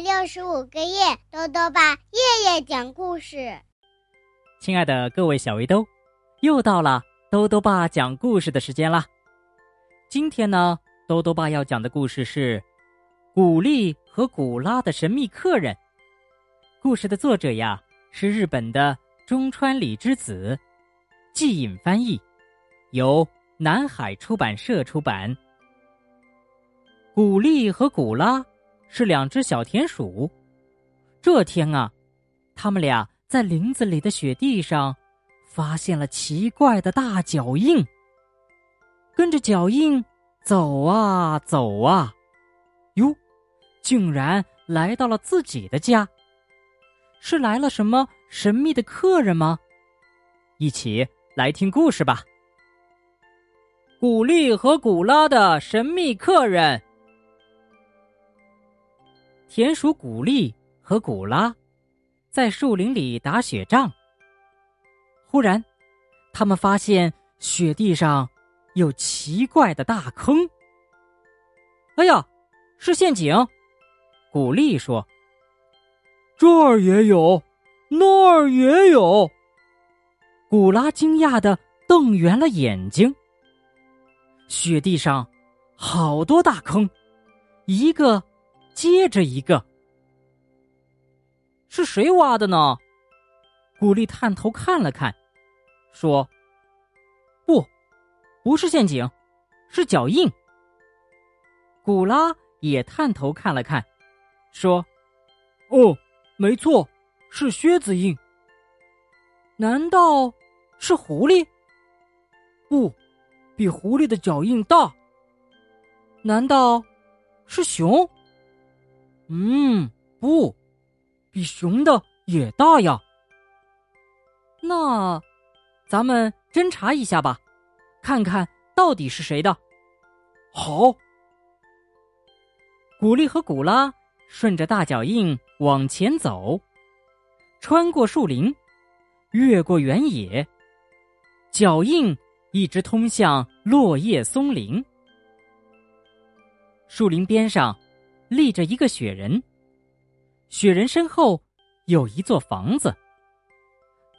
六十五个夜，豆豆爸夜夜讲故事。亲爱的各位小围兜，又到了豆豆爸讲故事的时间啦。今天呢，豆豆爸要讲的故事是《古丽和古拉的神秘客人》。故事的作者呀是日本的中川里之子，季隐翻译，由南海出版社出版。古丽和古拉。是两只小田鼠。这天啊，他们俩在林子里的雪地上发现了奇怪的大脚印。跟着脚印走啊走啊，哟，竟然来到了自己的家。是来了什么神秘的客人吗？一起来听故事吧。古丽和古拉的神秘客人。田鼠古丽和古拉在树林里打雪仗。忽然，他们发现雪地上有奇怪的大坑。哎呀，是陷阱！古丽说：“这儿也有，那儿也有。”古拉惊讶的瞪圆了眼睛。雪地上好多大坑，一个。接着一个，是谁挖的呢？古丽探头看了看，说：“不，不是陷阱，是脚印。”古拉也探头看了看，说：“哦，没错，是靴子印。难道是狐狸？不，比狐狸的脚印大。难道是熊？”嗯，不，比熊的也大呀。那，咱们侦查一下吧，看看到底是谁的。好。古丽和古拉顺着大脚印往前走，穿过树林，越过原野，脚印一直通向落叶松林。树林边上。立着一个雪人，雪人身后有一座房子，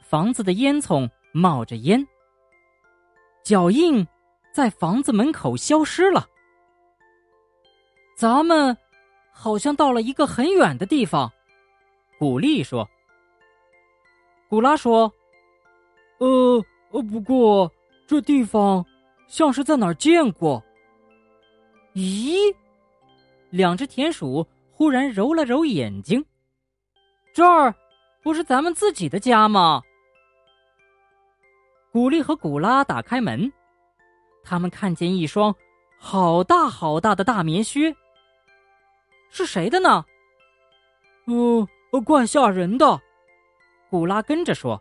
房子的烟囱冒着烟，脚印在房子门口消失了。咱们好像到了一个很远的地方，古丽说。古拉说：“呃呃，不过这地方像是在哪儿见过。”咦？两只田鼠忽然揉了揉眼睛，这儿不是咱们自己的家吗？古丽和古拉打开门，他们看见一双好大好大的大棉靴，是谁的呢？哦，怪吓人的。古拉跟着说。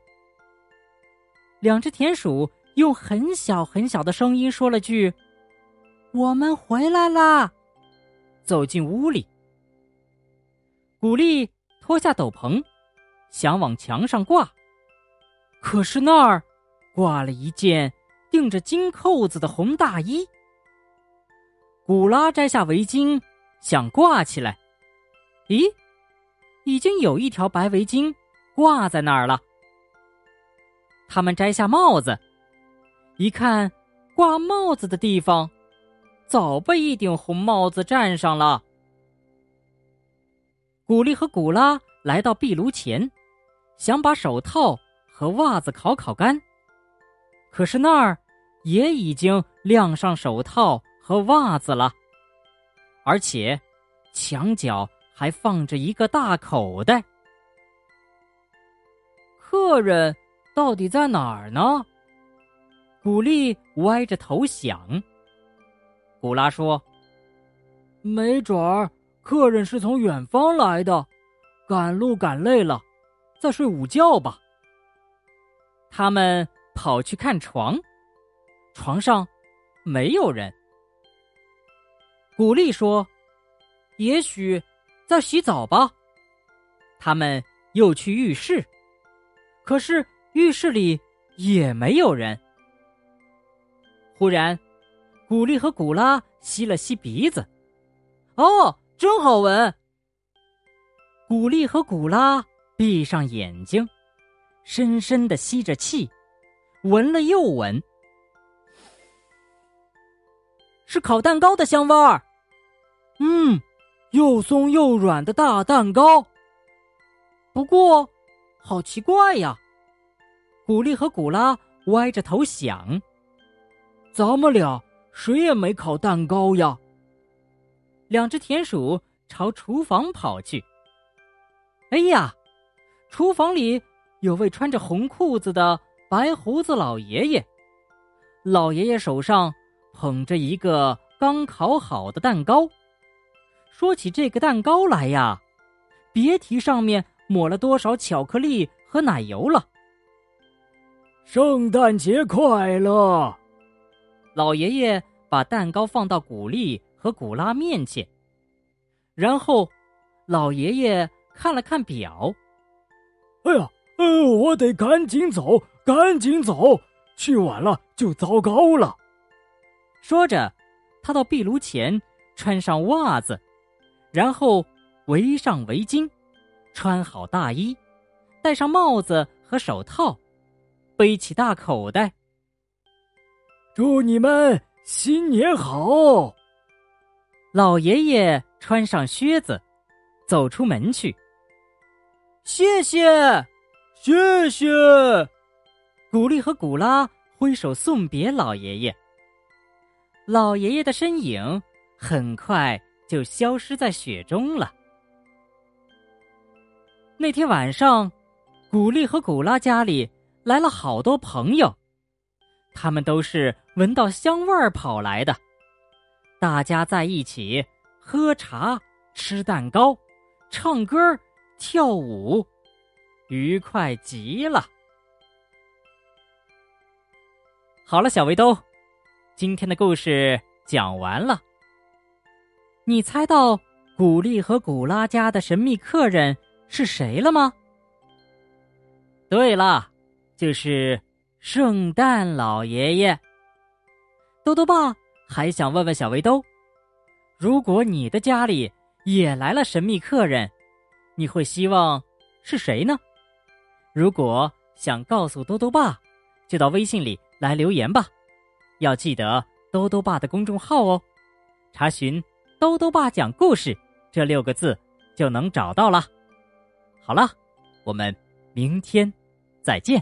两只田鼠用很小很小的声音说了句：“我们回来啦。”走进屋里，古丽脱下斗篷，想往墙上挂，可是那儿挂了一件钉着金扣子的红大衣。古拉摘下围巾，想挂起来，咦，已经有一条白围巾挂在那儿了。他们摘下帽子，一看，挂帽子的地方。早被一顶红帽子占上了。古丽和古拉来到壁炉前，想把手套和袜子烤烤干，可是那儿也已经晾上手套和袜子了，而且墙角还放着一个大口袋。客人到底在哪儿呢？古丽歪着头想。古拉说：“没准儿客人是从远方来的，赶路赶累了，再睡午觉吧。”他们跑去看床，床上没有人。古丽说：“也许在洗澡吧。”他们又去浴室，可是浴室里也没有人。忽然。古丽和古拉吸了吸鼻子，哦，真好闻。古丽和古拉闭上眼睛，深深的吸着气，闻了又闻，是烤蛋糕的香味儿。嗯，又松又软的大蛋糕。不过，好奇怪呀！古丽和古拉歪着头想：咱们俩谁也没烤蛋糕呀。两只田鼠朝厨房跑去。哎呀，厨房里有位穿着红裤子的白胡子老爷爷。老爷爷手上捧着一个刚烤好的蛋糕。说起这个蛋糕来呀，别提上面抹了多少巧克力和奶油了。圣诞节快乐！老爷爷把蛋糕放到古丽和古拉面前，然后老爷爷。看了看表，哎呀，呃，我得赶紧走，赶紧走，去晚了就糟糕了。说着，他到壁炉前穿上袜子，然后围上围巾，穿好大衣，戴上帽子和手套，背起大口袋。祝你们新年好！老爷爷穿上靴子，走出门去。谢谢，谢谢！古丽和古拉挥手送别老爷爷。老爷爷的身影很快就消失在雪中了。那天晚上，古丽和古拉家里来了好多朋友，他们都是闻到香味儿跑来的。大家在一起喝茶、吃蛋糕、唱歌。跳舞，愉快极了。好了，小围兜，今天的故事讲完了。你猜到古丽和古拉家的神秘客人是谁了吗？对了，就是圣诞老爷爷。豆豆爸还想问问小围兜，如果你的家里也来了神秘客人？你会希望是谁呢？如果想告诉兜兜爸，就到微信里来留言吧。要记得兜兜爸的公众号哦，查询“兜兜爸讲故事”这六个字就能找到了。好了，我们明天再见。